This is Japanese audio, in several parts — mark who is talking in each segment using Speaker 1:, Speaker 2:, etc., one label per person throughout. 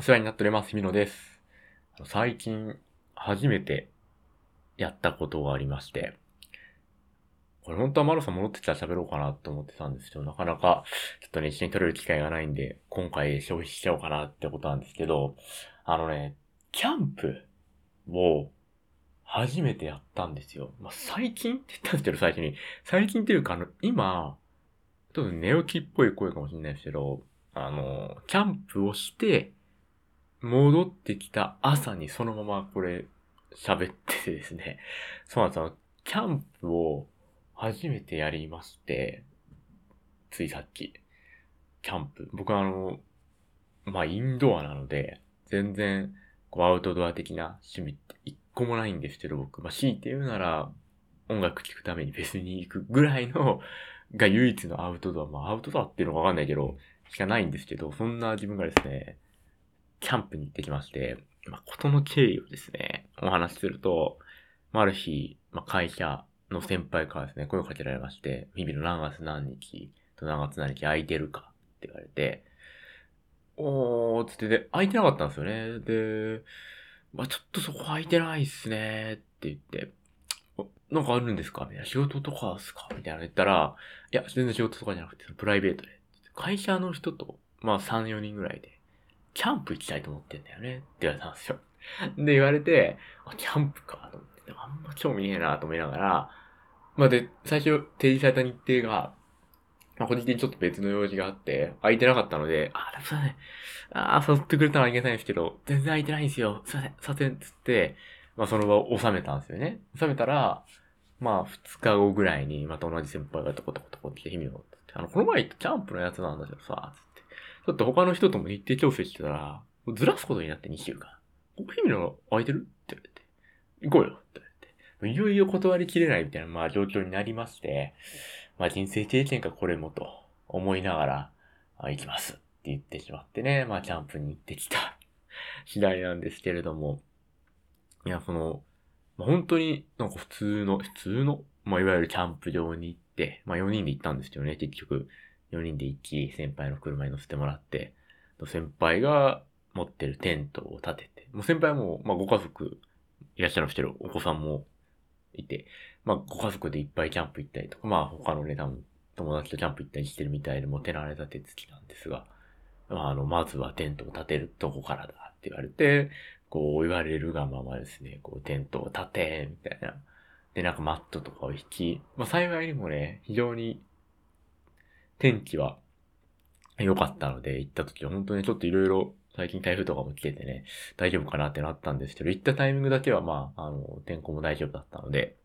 Speaker 1: お世話になっております。日比野です。最近、初めてやったことがありまして、これ本当はマロさん戻ってきたら喋ろうかなと思ってたんですけど、なかなかちょっとね、一緒に撮れる機会がないんで、今回消費しちゃおうかなってことなんですけど、あのね、キャンプを初めてやったんですよ。まあ、最近？って言ったんですけど、最初に。最近っていうか、あの、今、ちょっと寝起きっぽい声かもしれないですけど、あの、キャンプをして、戻ってきた朝にそのままこれ喋っててですね。そうなんですよ。キャンプを初めてやりまして、ついさっき。キャンプ。僕はあの、まあ、インドアなので、全然、こう、アウトドア的な趣味って一個もないんですけど、僕。まあ、強いて言うなら、音楽聴くためにフェスに行くぐらいの、が唯一のアウトドア。まあ、アウトドアっていうのかわかんないけど、しかないんですけど、そんな自分がですね、キャンプに行ってきまして、まあ、ことの経緯をですね、お話しすると、まあ、ある日、まあ、会社の先輩からですね、声をかけられまして、日々の何月何日と何月何日空いてるか？って言われて、おー、つってで、空いてなかったんですよね。で、まあ、ちょっとそこ空いてないっすねって言って、なんかあるんですか？みたいな。仕事とかですか？みたいな言ったら、いや、全然仕事とかじゃなくて、プライベートで。会社の人と、まあ3、4人ぐらいで、キャンプ行きたいと思ってんだよねって言われたんですよ。で、言われて、あ、キャンプかと思って、あんま興味ねえなと思いながら、まあで、最初提示された日程が、まあ、個人的にちょっと別の用事があって、空いてなかったので、あ、すいません。あ、誘ってくれたらありがたいんですけど、全然空いてないんですよ。すいません、させん、つって、まあその場を収めたんですよね。収めたら、まあ二日後ぐらいに、また同じ先輩がトコトコトコって来て、日々の、あの、この前行ったキャンプのやつなんだけどさ、つちちょっと他の人とも日程調整してたら、ずらすことになって2週間。ここ日々の空いてるって言われて、行こうよって言われて、いよいよ断りきれないみたいな、まあ状況になりまして、まあ人生経験かこれもと思いながら、あ行きます。って言ってしまってね、まあキャンプに行ってきた。次第なんですけれども、いや、その、まあ、本当になんか普通の、普通の、まあいわゆるキャンプ場に行って、まあ4人で行ったんですよね、結局。4人で行き、先輩の車に乗せてもらって、先輩が持ってるテントを立てて、もう先輩も、まあご家族いらっしゃるしてるお子さんもいて、まあご家族でいっぱいキャンプ行ったりとか、まあ他のね、多分友達とキャンプ行ったりしてるみたいで、もう手慣れた手つきなんですが、まああの、まずはテントを立てるとこからだって言われて、こう言われるがままですね、こうテントを立て、みたいな。で、なんかマットとかを引き、まあ幸いにもね、非常に天気は良かったので、行った時は本当にちょっといろいろ最近台風とかも来ててね、大丈夫かなってなったんですけど、行ったタイミングだけはまあ、あの、天候も大丈夫だったので、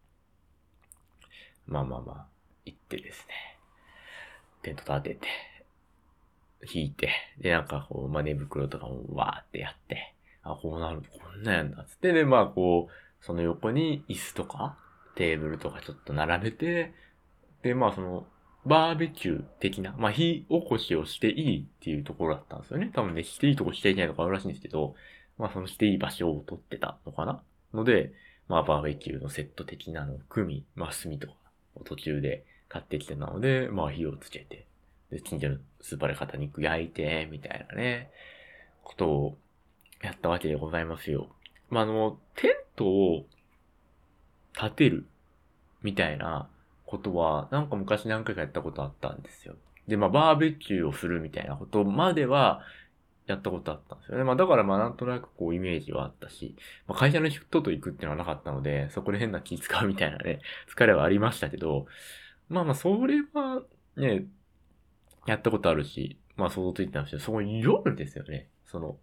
Speaker 1: まあまあまあ、行ってですね、テント立てて、引いて、で、なんかこう、まあ、寝袋とかもわーってやって、あ、こうなるこんなやんだつって、で、まあこう、その横に椅子とか、テーブルとかちょっと並べて、で、まあその、バーベキュー的な、まあ、火起こしをしていいっていうところだったんですよね。多分ね、していいとこしていないとかあるらしいんですけど、まあ、そのしていい場所を取ってたのかなので、まあ、バーベキューのセット的なの組み、まあ、炭とかを途中で買ってきてたので、まあ、火をつけて、で、近所のスーパーで肩肉焼いて、みたいなね、ことをやったわけでございますよ。まあ、あの、テントを立てるみたいなことは、なんか昔何回かやったことあったんですよ。で、まあ、バーベキューをするみたいなことまでは、やったことあったんですよね。まあ、だからまあ、なんとなくこう、イメージはあったし、まあ、会社の人と行くっていうのはなかったので、そこで変な気使うみたいなね、疲れはありましたけど、まあまあ、それは、ね、やったことあるし、まあ、想像ついてたんですけど、そこに夜ですよね。その、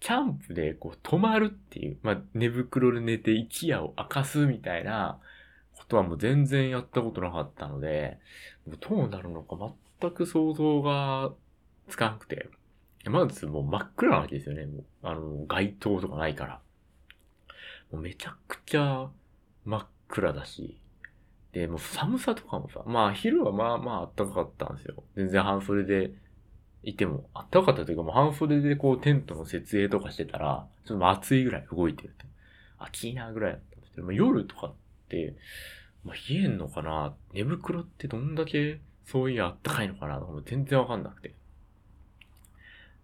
Speaker 1: キャンプでこう、泊まるっていう、まあ、寝袋で寝て一夜を明かすみたいな、とはもう全然やったことなかったので、どうなるのか全く想像がつかなくて。まずもう真っ暗なわけですよね。もうあの、街灯とかないから。もうめちゃくちゃ真っ暗だし。で、もう寒さとかもさ、まあ昼はまあまあ暖かかったんですよ。全然半袖でいても、暖かかったというかもう半袖でこうテントの設営とかしてたら、ちょっと暑いぐらい動いてると。暑いなぐらいだったんですけど、夜とかって、まあ、冷えんのかな？寝袋ってどんだけそういうあったかいのかなとかも全然わかんなくて。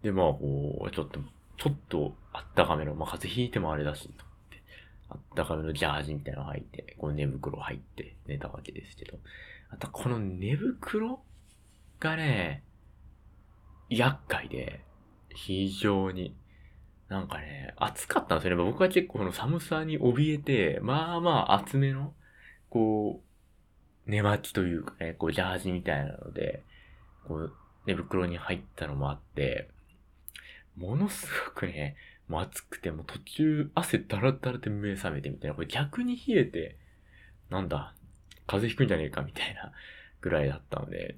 Speaker 1: で、まあ、こう、ちょっとちょっとあったかめの、まあ、風邪ひいてもあれだし、と思って、あったかめのジャージみたいなの履いて、こう寝袋入って寝たわけですけど、あとこの寝袋がね、厄介で、非常に、なんかね、暑かったんですよね。僕は結構この寒さに怯えて、まあまあ厚めの、こう、寝巻きというかね、こうジャージみたいなので、こう、寝袋に入ったのもあって、ものすごくね、もう暑くて、もう途中汗だらだらで目覚めてみたいな、これ逆に冷えて、なんだ、風邪ひくんじゃねえかみたいなぐらいだったので、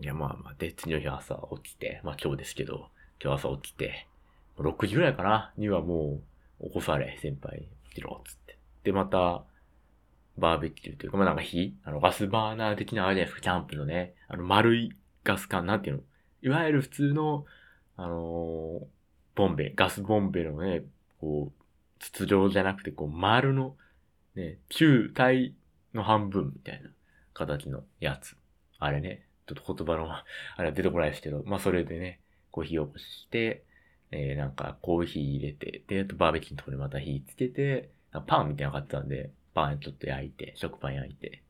Speaker 1: いやまあまあ、で、次の日朝起きて、まあ今日ですけど、今日朝起きて、6時ぐらいかなにはもう起こされ、先輩起きろ、つって。で、また、バーベキューというか、まあなんか火あの、ガスバーナー的なあれじゃないですか、キャンプのね。あの、丸いガス管、なんていうの？いわゆる普通の、あのー、ボンベ、ガスボンベのね、こう、筒状じゃなくて、こう、丸の、ね、球体の半分みたいな形のやつ。あれね、ちょっと言葉の、あれは出てこないですけど、まあそれでね、こう火起こして、えー、なんかコーヒー入れて、で、あとバーベキューのところでまた火つけて、パンみたいなの買ってたんで、パンちょっと焼いて、食パン焼いて、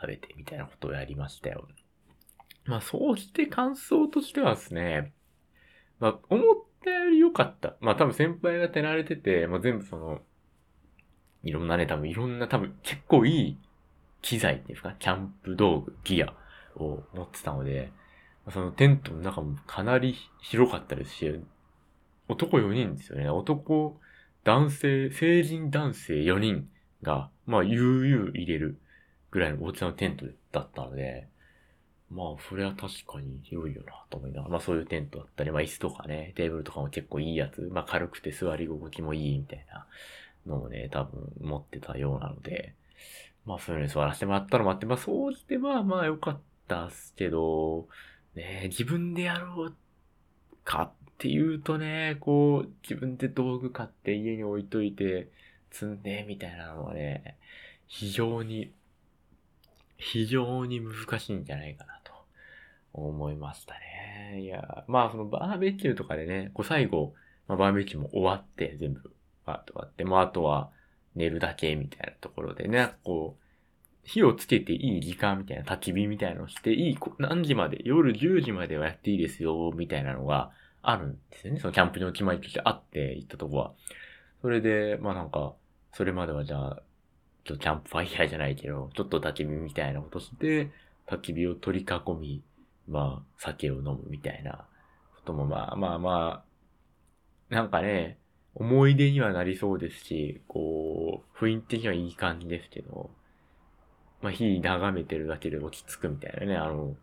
Speaker 1: 食べてみたいなことをやりましたよ。まあそうして感想としてはですね、まあ思ったより良かった。まあ多分先輩が手られてて、まあ全部その、いろんなね、多分いろんな多分結構いい機材っていうか、キャンプ道具、ギアを持ってたので、そのテントの中もかなり広かったですし、男4人ですよね。男、男性、成人男性4人が、まあ、悠々入れるぐらいの大きさのテントだったので、まあ、それは確かに広いよなと思いながら、まあそういうテントだったり、まあ椅子とかね、テーブルとかも結構いいやつ、まあ軽くて座り心地もいいみたいなのをね、多分持ってたようなので、まあそういうのに座らせてもらったのもあって、まあそうしてまあまあ良かったっすけど、ね、自分でやろうかっていうとね、こう、自分で道具買って家に置いといて、積んで、みたいなのはね、非常に、非常に難しいんじゃないかなと思いましたね。いや、まあそのバーベキューとかでね、こう最後、まあ、バーベキューも終わって、全部、バーッと終わって、もうあとは寝るだけみたいなところでね、こう、火をつけていい時間みたいな、焚き火みたいなのをしていい、何時まで、夜10時まではやっていいですよ、みたいなのがあるんですよね。そのキャンプ場の決まりとしてあって行ったとこは。それで、まあなんか、それまではじゃあ、ちょキャンプファイヤーじゃないけど、ちょっと焚き火みたいなことして、焚き火を取り囲み、まあ、酒を飲むみたいなこともまあまあまあ、なんかね、思い出にはなりそうですし、こう、雰囲気的にはいい感じですけど、まあ、火眺めてるだけで落ち着くみたいなね、あの、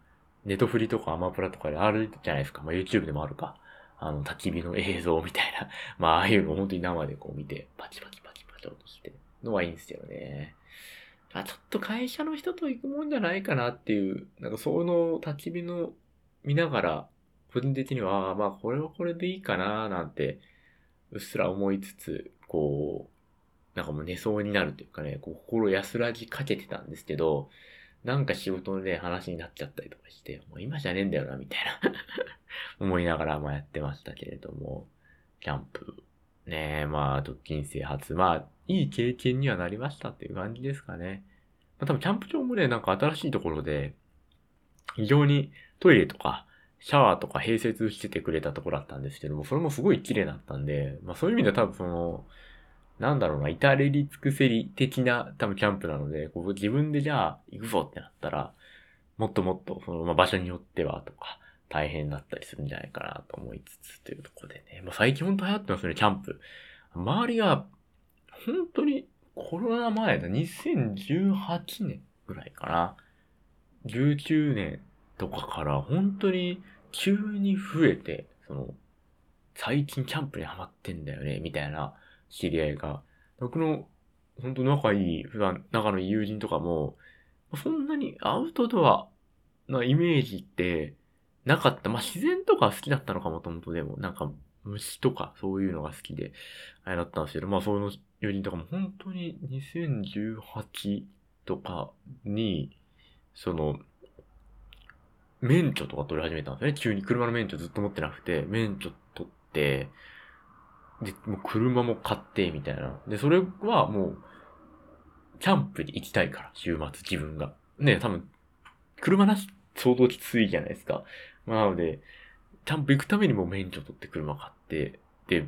Speaker 1: ネトフリとかアマプラとかであるじゃないですか。まあ、YouTube でもあるか。あの、焚き火の映像みたいな。まあ、ああいうの本当に生でこう見て、パチパチパチパチ落としてのはいいんですけどね。あ、ちょっと会社の人と行くもんじゃないかなっていう、なんかその焚き火の見ながら、個人的には、まあこれはこれでいいかななんて、うっすら思いつつ、こう、なんかもう寝そうになるというかね、こう心安らぎかけてたんですけど、なんか仕事で、ね、話になっちゃったりとかして、もう今じゃねえんだよな、みたいな思いながらまあやってましたけれども、キャンプ、ねえ、まあ、特勤生初、まあ、いい経験にはなりましたっていう感じですかね。まあ多分キャンプ場もね、なんか新しいところで、非常にトイレとか、シャワーとか併設しててくれたところだったんですけども、それもすごい綺麗だったんで、まあそういう意味では多分その、なんだろうな、至れり尽くせり的な多分キャンプなので、ここ自分でじゃあ行くぞってなったら、もっともっと、その、まあ、場所によってはとか、大変だったりするんじゃないかなと思いつつというとこでね。まあ、最近ほんと流行ってますね、キャンプ。周りが、本当にコロナ前だ、2018年ぐらいかな。19年とかから本当に急に増えて、その、最近キャンプにハマってんだよね、みたいな知り合いが。僕の、本当仲いい、普段仲のいい友人とかも、そんなにアウトドアなイメージってなかった。まあ、自然とか好きだったのかもともとでも、なんか虫とかそういうのが好きで、あれだったんですけど、まあ、そういう友人とかも本当に2018とかに、その、免許とか取り始めたんですよね。急に車の免許ずっと持ってなくて、免許取って、で、もう車も買って、みたいな。で、それはもう、キャンプに行きたいから、週末自分が。ね、多分、車なし相当きついじゃないですか。まあ、なので、キャンプ行くためにも免許取って車買って、で、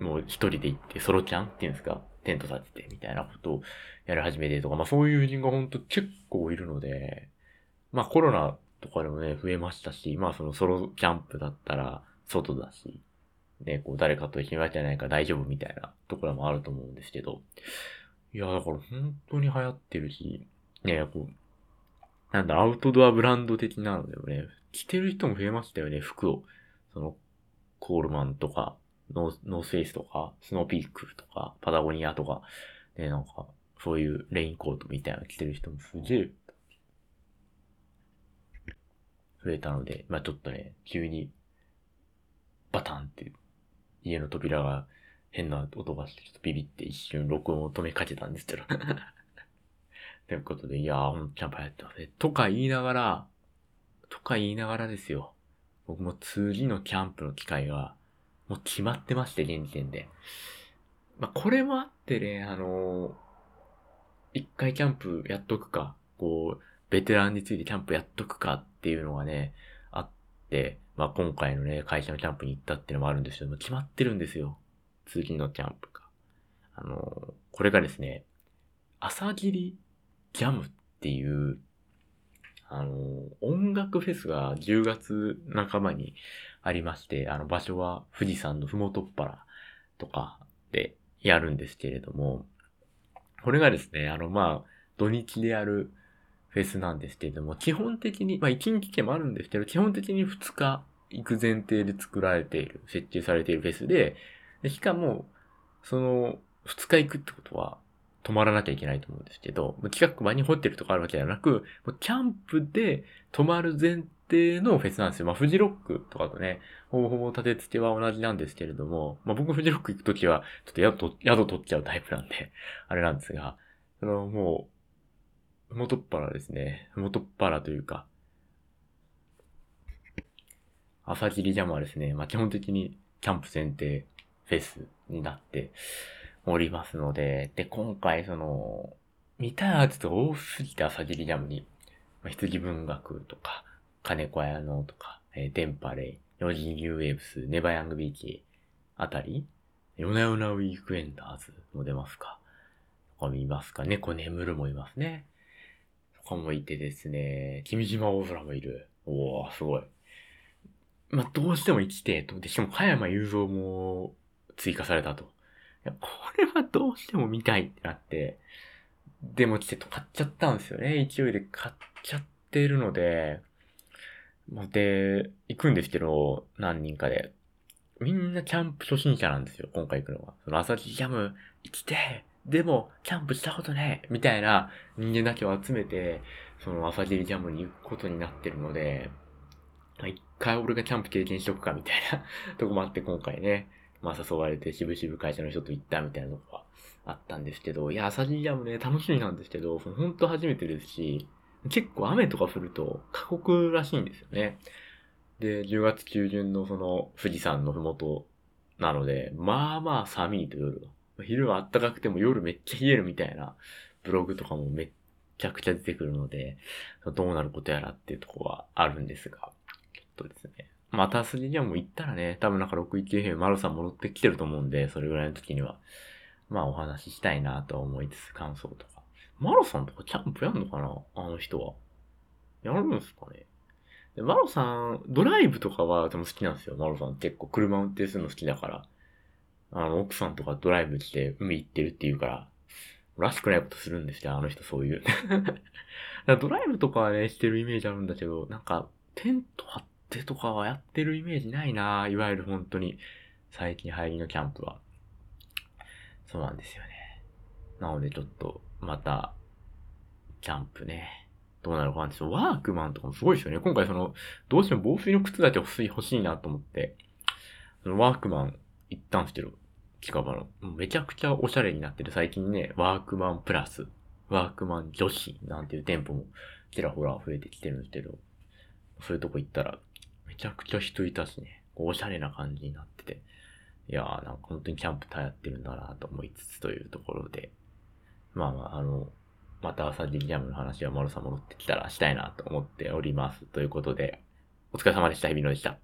Speaker 1: もう一人で行って、ソロキャンっていうんですか？テント立ててみたいなことをやり始めてとか、まあそういう人が本当結構いるので、まあコロナとかでもね、増えましたし、まあそのソロキャンプだったら外だし、ね、こう誰かと一緒にわけじゃないか大丈夫みたいなところもあると思うんですけど、いや、だから本当に流行ってるし、ね、こう、なんだ、アウトドアブランド的なのでもね、着てる人も増えましたよね、服を。その、コールマンとか、ノーノースフェイスとか、スノーピークとか、パタゴニアとか、ね、なんか、そういうレインコートみたいなの着てる人もすげえ、増えたので、まあちょっとね、急に、バタンって家の扉が変な音がして、ちょっとビビって一瞬録音を止めかけたんですけど。ということで、いやー、ほんとキャンプ流行ってますね。とか言いながら、とか言いながらですよ。僕も次のキャンプの機会が、もう決まってまして、現時点で。まあ、これもあってね、あのー、一回キャンプやっとくか、こう、ベテランについてキャンプやっとくかっていうのがね、あって、まあ、今回のね、会社のキャンプに行ったっていうのもあるんですけども、決まってるんですよ。次のキャンプが。あの、これがですね、朝霧ジャムっていう、あの、音楽フェスが10月半ばにありまして、あの場所は富士山のふもとっぱらとかでやるんですけれども、これがですね、あの、まあ、土日でやるフェスなんですけれども、基本的に、まあ1日券もあるんですけど、基本的に2日行く前提で作られている、設計されているフェスで、でしかも、その、2日行くってことは、泊まらなきゃいけないと思うんですけど、企画場にホテルとかあるわけではなく、キャンプで泊まる前提のフェスなんですよ。まあ、フジロックとかとね、ほぼほぼ立て付けは同じなんですけれども、まあ、僕フジロック行くときは、ちょっと宿、宿取っちゃうタイプなんで、あれなんですが、その、もう、ふもとっぱらですね。ふもとっぱらというか、朝霧ジャムはですね、まあ、基本的にキャンプ前提フェスになっておりますので、で、今回その、見たいアーティストが多すぎて朝霧ジャムに、まあ、羊文学とか、金子屋のとか、えー、電波レイ、ヨジニューウェーブス、ネバヤングビーチあたり、ヨナヨナウィークエンダーズも出ますか？とか見ますか？猫眠るもいますね。とかもいてですね、君島大空もいる。おー、すごい。まあ、どうしても生きてと。で、しかも、加山雄三も追加されたと。や、これはどうしても見たいってなって、でもチケット買っちゃったんですよね。勢いで買っちゃってるので、で、行くんですけど、何人かで。みんなキャンプ初心者なんですよ、今回行くのは。その朝日ジャム行きて、でも、キャンプしたことねみたいな人間だけを集めて、その朝霧ジャムに行くことになってるので、一回俺がキャンプ経験しとくかみたいなとこもあって今回ね、まあ誘われて渋々会社の人と行ったみたいなのがあったんですけど、いや、朝霧ジャムね、楽しみなんですけど、ほんと初めてですし、結構雨とか降ると過酷らしいんですよね。で、10月中旬のその富士山のふもとなので、まあまあ寒いと夜。昼は暖かくても夜めっちゃ冷えるみたいなブログとかもめっちゃくちゃ出てくるので、どうなることやらっていうとこはあるんですが、ちょっとですね。また筋にはもう行ったらね、多分なんか 61FM マルさん戻ってきてると思うんで、それぐらいの時には、まあお話ししたいなと思いつつ感想とか。マロさんとかキャンプやんのかな？あの人は。やるんすかね？でマロさん、ドライブとかはでも好きなんですよ。マロさん結構車運転するの好きだから。あの、奥さんとかドライブして海行ってるって言うから、らしくないことするんですよ、あの人そういう。ドライブとかはね、してるイメージあるんだけど、なんか、テント張ってとかはやってるイメージないないわゆる本当に、最近入りのキャンプは。そうなんですよね。なのでちょっと、また、キャンプね。どうなるかなって、ワークマンとかもすごいですよね。今回その、どうしても防水の靴だけ欲しい、欲しいなと思って、そのワークマン行ったんですけど、近場の。めちゃくちゃおしゃれになってる最近ね、ワークマンプラス、ワークマン女子なんていう店舗もちらほら増えてきてるんですけど、そういうとこ行ったら、めちゃくちゃ人いたしね。おしゃれな感じになってて、いやーなんか本当にキャンプ流行ってるんだなと思いつつというところで、まあまあ、あの、またサンディジャムの話はマロさん戻ってきたらしたいなと思っております。ということで、お疲れ様でした。日比野でした。